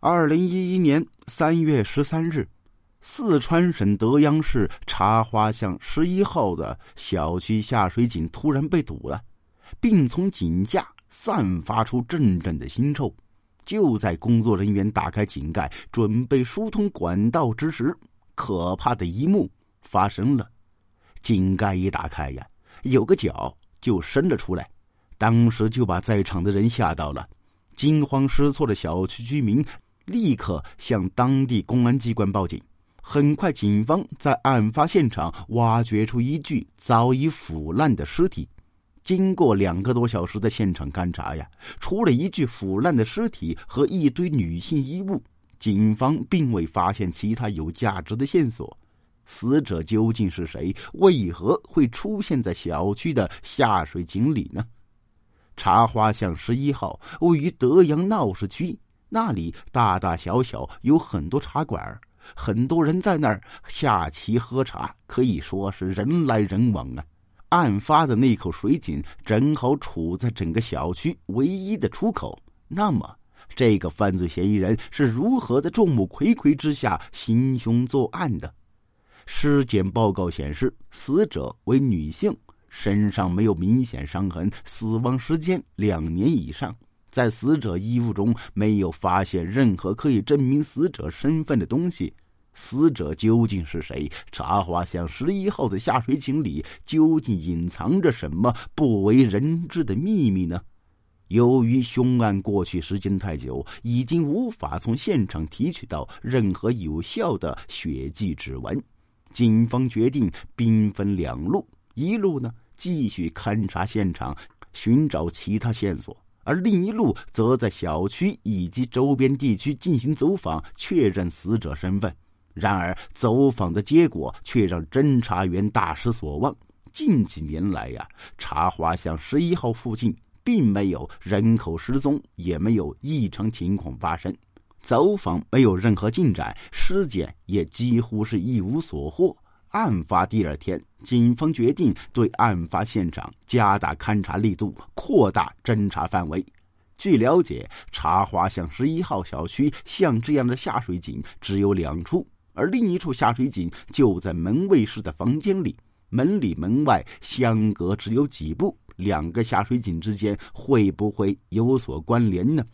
二零一一年三月十三日，四川省德阳市茶花巷十一号的小区下水井突然被堵了，并从井架散发出阵阵的腥臭。就在工作人员打开井盖准备疏通管道之时，可怕的一幕发生了：井盖一打开呀，有个脚就伸了出来，当时就把在场的人吓到了。惊慌失措的小区居民。立刻向当地公安机关报警。很快，警方在案发现场挖掘出一具早已腐烂的尸体。经过两个多小时的现场勘查呀，除了一具腐烂的尸体和一堆女性衣物，警方并未发现其他有价值的线索。死者究竟是谁？为何会出现在小区的下水井里呢？茶花巷十一号位于德阳闹市区。那里大大小小有很多茶馆，很多人在那儿下棋喝茶，可以说是人来人往啊。案发的那口水井正好处在整个小区唯一的出口。那么，这个犯罪嫌疑人是如何在众目睽睽之下行凶作案的？尸检报告显示，死者为女性，身上没有明显伤痕，死亡时间两年以上。在死者衣物中没有发现任何可以证明死者身份的东西，死者究竟是谁？茶花巷十一号的下水井里究竟隐藏着什么不为人知的秘密呢？由于凶案过去时间太久，已经无法从现场提取到任何有效的血迹指纹，警方决定兵分两路：一路呢继续勘察现场，寻找其他线索。而另一路则在小区以及周边地区进行走访，确认死者身份。然而，走访的结果却让侦查员大失所望。近几年来呀，茶花巷十一号附近并没有人口失踪，也没有异常情况发生。走访没有任何进展，尸检也几乎是一无所获。案发第二天，警方决定对案发现场加大勘查力度，扩大侦查范围。据了解，茶花巷十一号小区像这样的下水井只有两处，而另一处下水井就在门卫室的房间里，门里门外相隔只有几步，两个下水井之间会不会有所关联呢？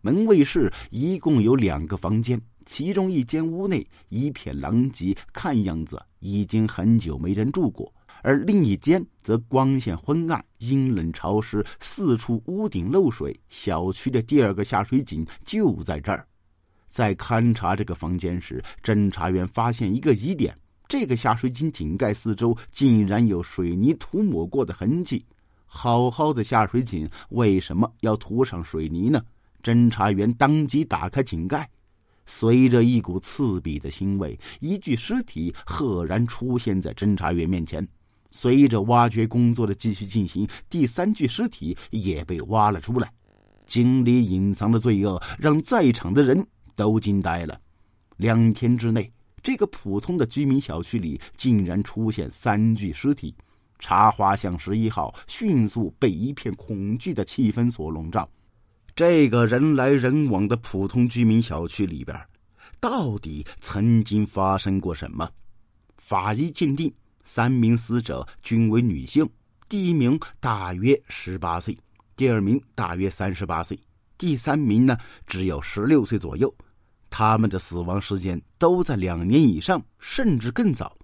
门卫室一共有两个房间。其中一间屋内一片狼藉，看样子已经很久没人住过；而另一间则光线昏暗、阴冷潮湿，四处屋顶漏水。小区的第二个下水井就在这儿。在勘察这个房间时，侦查员发现一个疑点：这个下水井井盖四周竟然有水泥涂抹过的痕迹。好好的下水井为什么要涂上水泥呢？侦查员当即打开井盖。随着一股刺鼻的腥味，一具尸体赫然出现在侦查员面前。随着挖掘工作的继续进行，第三具尸体也被挖了出来。井里隐藏的罪恶让在场的人都惊呆了。两天之内，这个普通的居民小区里竟然出现三具尸体。茶花巷十一号迅速被一片恐惧的气氛所笼罩。这个人来人往的普通居民小区里边，到底曾经发生过什么？法医鉴定，三名死者均为女性，第一名大约十八岁，第二名大约三十八岁，第三名呢只有十六岁左右。他们的死亡时间都在两年以上，甚至更早。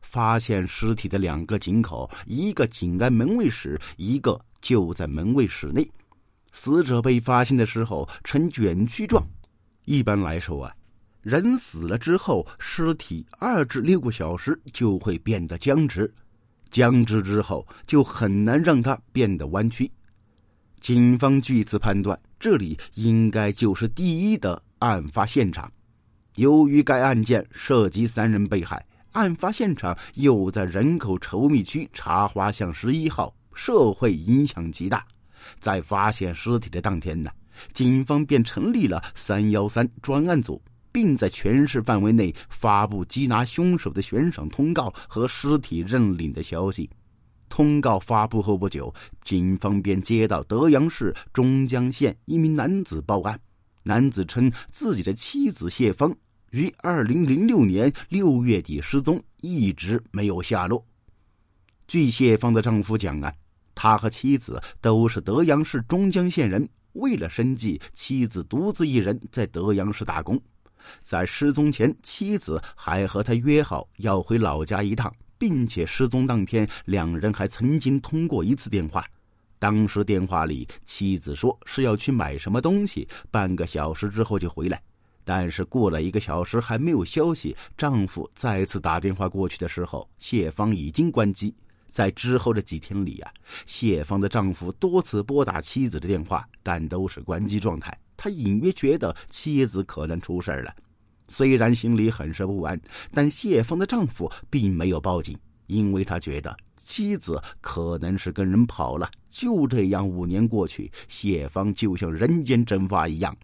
发现尸体的两个井口，一个井盖门卫室，一个就在门卫室内。死者被发现的时候呈卷曲状。一般来说啊，人死了之后，尸体二至六个小时就会变得僵直，僵直之后就很难让它变得弯曲。警方据此判断，这里应该就是第一的案发现场。由于该案件涉及三人被害，案发现场又在人口稠密区茶花巷十一号，社会影响极大。在发现尸体的当天呢，警方便成立了“三幺三”专案组，并在全市范围内发布缉拿凶手的悬赏通告和尸体认领的消息。通告发布后不久，警方便接到德阳市中江县一名男子报案，男子称自己的妻子谢芳于二零零六年六月底失踪，一直没有下落。据谢芳的丈夫讲啊，他和妻子都是德阳市中江县人，为了生计，妻子独自一人在德阳市打工。在失踪前，妻子还和他约好要回老家一趟，并且失踪当天，两人还曾经通过一次电话。当时电话里，妻子说是要去买什么东西，半个小时之后就回来。但是过了一个小时还没有消息，丈夫再次打电话过去的时候，谢芳已经关机。在之后的几天里啊，谢芳的丈夫多次拨打妻子的电话，但都是关机状态。他隐约觉得妻子可能出事了，虽然心里很是不安，但谢芳的丈夫并没有报警，因为他觉得妻子可能是跟人跑了。就这样，五年过去，谢芳就像人间蒸发一样，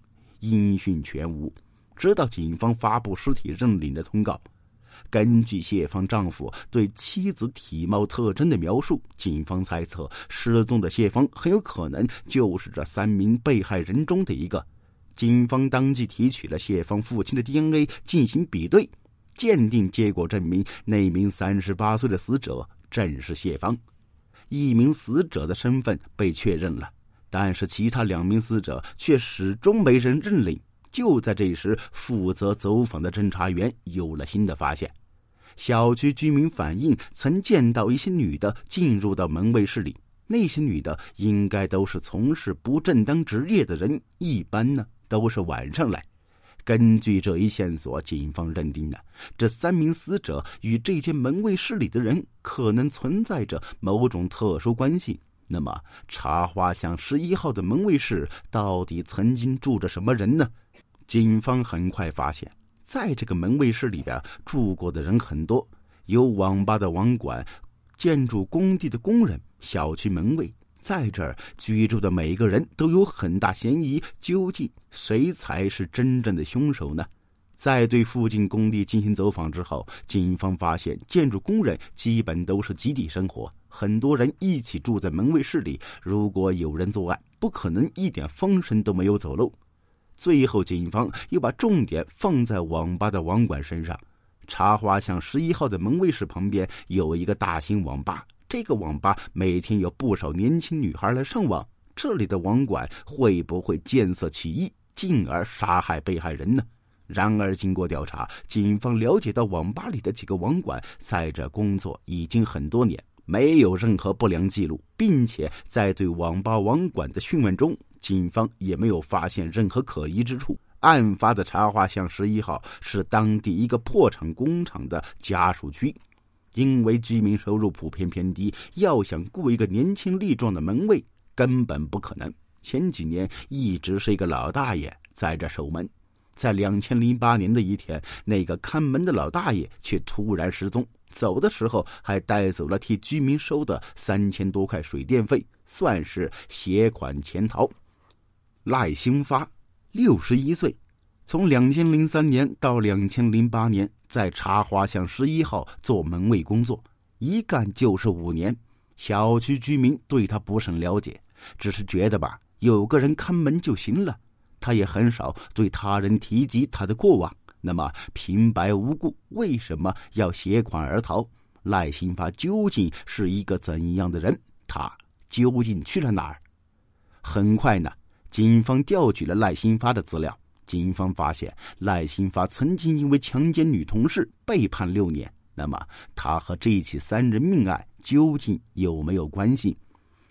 音讯全无。直到警方发布尸体认领的通告。根据谢芳丈夫对妻子体貌特征的描述，警方猜测失踪的谢芳很有可能就是这三名被害人中的一个。警方当即提取了谢芳父亲的 DNA 进行比对，鉴定结果证明那名三十八岁的死者正是谢芳。一名死者的身份被确认了，但是其他两名死者却始终没人认领。就在这时，负责走访的侦查员有了新的发现。小区居民反映，曾见到一些女的进入到门卫室里。那些女的应该都是从事不正当职业的人，一般呢都是晚上来。根据这一线索，警方认定呢，这三名死者与这间门卫室里的人可能存在着某种特殊关系。那么，茶花巷十一号的门卫室到底曾经住着什么人呢？警方很快发现。在这个门卫室里边住过的人很多，有网吧的网管、建筑工地的工人、小区门卫，在这儿居住的每一个人都有很大嫌疑。究竟谁才是真正的凶手呢？在对附近工地进行走访之后，警方发现建筑工人基本都是集体生活，很多人一起住在门卫室里。如果有人作案，不可能一点风声都没有走漏。最后，警方又把重点放在网吧的网管身上。茶花巷十一号的门卫室旁边有一个大型网吧，这个网吧每天有不少年轻女孩来上网。这里的网管会不会见色起意，进而杀害被害人呢？然而，经过调查，警方了解到网吧里的几个网管在这工作已经很多年，没有任何不良记录，并且在对网吧网管的讯问中。警方也没有发现任何可疑之处。案发的茶花巷十一号是当地一个破产工厂的家属区，因为居民收入普遍偏低，要想雇一个年轻力壮的门卫根本不可能。前几年一直是一个老大爷在这守门，在两千零八年的一天，那个看门的老大爷却突然失踪，走的时候还带走了替居民收的三千多块水电费，算是携款潜逃。赖兴发，六十一岁，从两千零三年到两千零八年，在茶花巷十一号做门卫工作，一干就是五年。小区居民对他不甚了解，只是觉得吧，有个人看门就行了。他也很少对他人提及他的过往。那么平白无故为什么要携款而逃？赖兴发究竟是一个怎样的人？他究竟去了哪儿？很快呢。警方调取了赖新发的资料，警方发现赖新发曾经因为强奸女同事被判六年。那么，他和这起三人命案究竟有没有关系？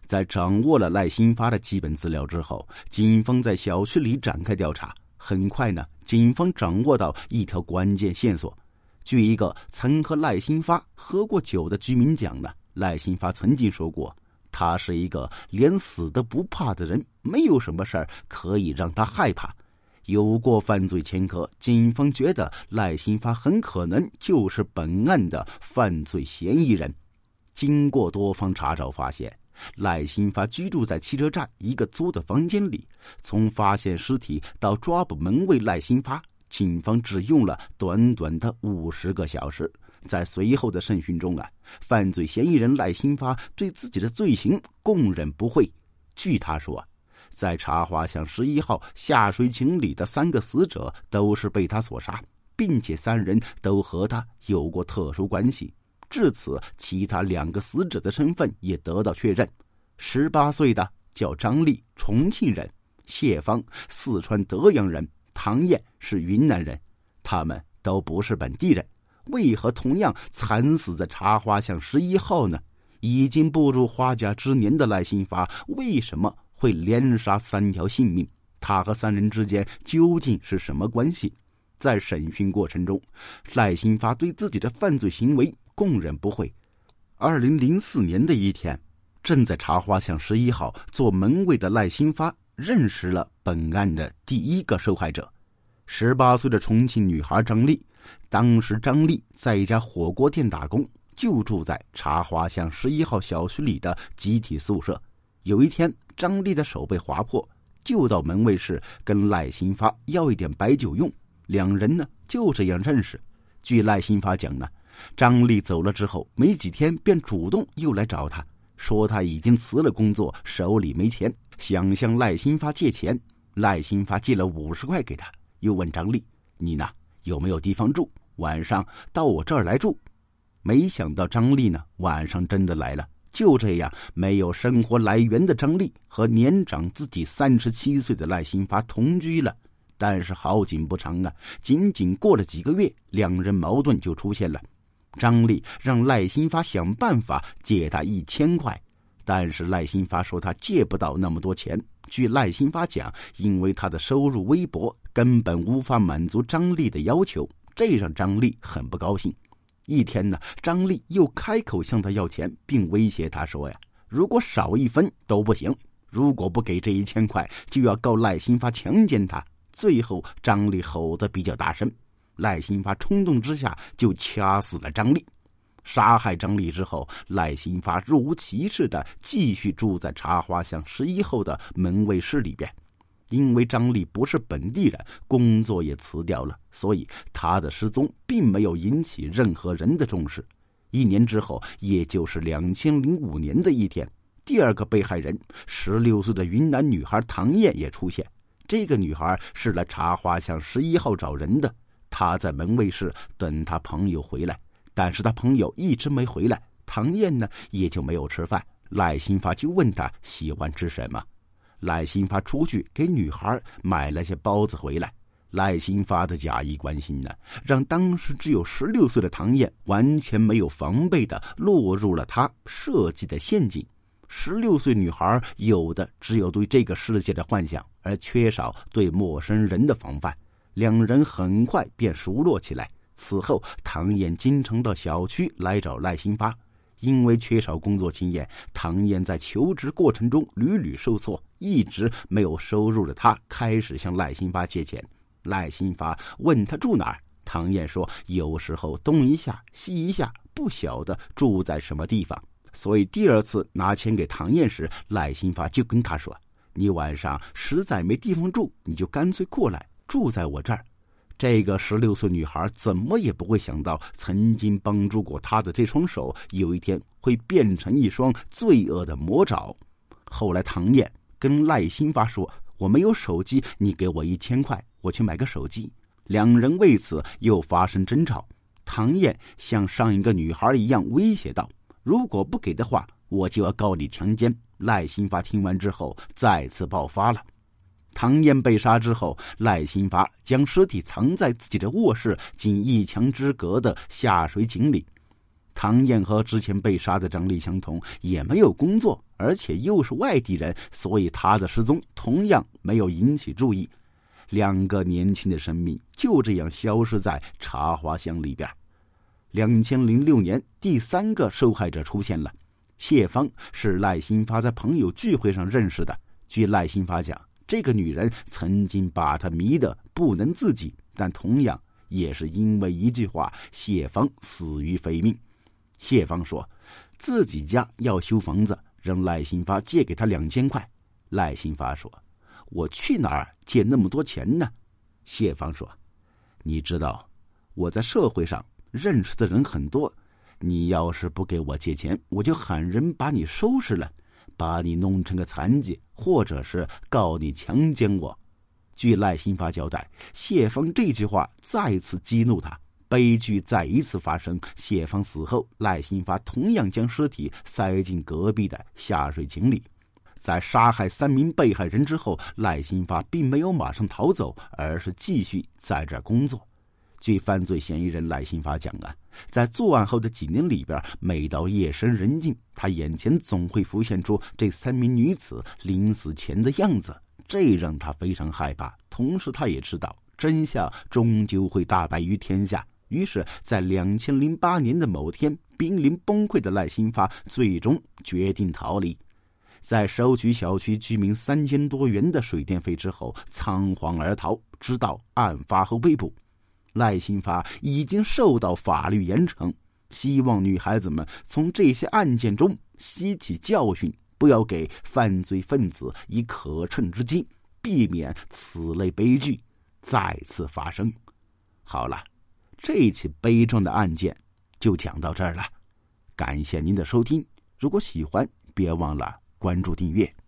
在掌握了赖新发的基本资料之后，警方在小区里展开调查。很快呢，警方掌握到一条关键线索。据一个曾和赖新发喝过酒的居民讲呢，赖新发曾经说过。他是一个连死都不怕的人，没有什么事儿可以让他害怕。有过犯罪前科，警方觉得赖新发很可能就是本案的犯罪嫌疑人。经过多方查找，发现赖新发居住在汽车站一个租的房间里。从发现尸体到抓捕门卫赖新发，警方只用了短短的五十个小时。在随后的审讯中啊，犯罪嫌疑人赖新发对自己的罪行供认不讳。据他说，在茶花巷十一号下水井里的三个死者都是被他所杀，并且三人都和他有过特殊关系。至此，其他两个死者的身份也得到确认：十八岁的叫张丽，重庆人；谢芳，四川德阳人；唐燕是云南人。他们都不是本地人，为何同样惨死在茶花巷十一号呢？已经步入花甲之年的赖新发为什么会连杀三条性命？他和三人之间究竟是什么关系？在审讯过程中，赖新发对自己的犯罪行为供认不讳。二零零四年的一天，正在茶花巷十一号做门卫的赖新发认识了本案的第一个受害者，十八岁的重庆女孩张丽。当时，张丽在一家火锅店打工。就住在茶花巷十一号小区里的集体宿舍。有一天，张丽的手被划破，就到门卫室跟赖新发要一点白酒用。两人呢就这样认识。据赖新发讲呢，张丽走了之后没几天，便主动又来找他，说他已经辞了工作，手里没钱，想向赖新发借钱。赖新发借了五十块给他，又问张丽：“你呢有没有地方住？晚上到我这儿来住。”没想到张丽呢，晚上真的来了。就这样，没有生活来源的张丽和年长自己三十七岁的赖新发同居了。但是好景不长啊，仅仅过了几个月，两人矛盾就出现了。张丽让赖新发想办法借他一千块，但是赖新发说他借不到那么多钱。据赖新发讲，因为他的收入微薄，根本无法满足张丽的要求，这让张丽很不高兴。一天呢，张丽又开口向他要钱，并威胁他说：“呀，如果少一分都不行，如果不给这一千块，就要告赖新发强奸他。”最后，张丽吼得比较大声，赖新发冲动之下就掐死了张丽。杀害张丽之后，赖新发若无其事的继续住在茶花巷十一后的门卫室里边。因为张丽不是本地人，工作也辞掉了，所以他的失踪并没有引起任何人的重视。一年之后，也就是两千零五年的一天，第二个被害人十六岁的云南女孩唐燕也出现。这个女孩是来茶花巷十一号找人的，他在门卫室等他朋友回来，但是他朋友一直没回来，唐燕呢也就没有吃饭。赖新发就问她喜欢吃什么。赖新发出去给女孩买了些包子回来。赖新发的假意关心呢，让当时只有十六岁的唐燕完全没有防备的落入了他设计的陷阱。十六岁女孩有的只有对这个世界的幻想，而缺少对陌生人的防范。两人很快便熟络起来。此后，唐燕经常到小区来找赖新发。因为缺少工作经验，唐燕在求职过程中屡屡受挫，一直没有收入的他开始向赖新发借钱。赖新发问他住哪儿，唐燕说有时候东一下西一下，不晓得住在什么地方。所以第二次拿钱给唐燕时，赖新发就跟他说：“你晚上实在没地方住，你就干脆过来住在我这儿。”这个十六岁女孩怎么也不会想到，曾经帮助过她的这双手，有一天会变成一双罪恶的魔爪。后来，唐燕跟赖新发说：“我没有手机，你给我一千块，我去买个手机。”两人为此又发生争吵。唐燕像上一个女孩一样威胁道：“如果不给的话，我就要告你强奸。”赖新发听完之后，再次爆发了。唐燕被杀之后，赖新发将尸体藏在自己的卧室仅一墙之隔的下水井里。唐燕和之前被杀的张丽相同，也没有工作，而且又是外地人，所以他的失踪同样没有引起注意。两个年轻的生命就这样消失在茶花乡里边。两千零六年，第三个受害者出现了，谢芳是赖新发在朋友聚会上认识的。据赖新发讲。这个女人曾经把他迷得不能自己，但同样也是因为一句话，谢芳死于非命。谢芳说，自己家要修房子，让赖新发借给他两千块。赖新发说：“我去哪儿借那么多钱呢？”谢芳说：“你知道，我在社会上认识的人很多，你要是不给我借钱，我就喊人把你收拾了。把你弄成个残疾，或者是告你强奸我。据赖新发交代，谢芳这句话再次激怒他。悲剧再一次发生。谢芳死后，赖新发同样将尸体塞进隔壁的下水井里。在杀害三名被害人之后，赖新发并没有马上逃走，而是继续在这工作。据犯罪嫌疑人赖新发讲啊，在作案后的几年里边，每到夜深人静，他眼前总会浮现出这三名女子临死前的样子，这让他非常害怕。同时，他也知道真相终究会大白于天下。于是，在两千零八年的某天，濒临崩溃的赖新发最终决定逃离。在收取小区居民三千多元的水电费之后，仓皇而逃，直到案发后被捕。赖新发已经受到法律严惩，希望女孩子们从这些案件中吸取教训，不要给犯罪分子以可乘之机，避免此类悲剧再次发生。好了，这起悲壮的案件就讲到这儿了，感谢您的收听。如果喜欢，别忘了。关注订阅。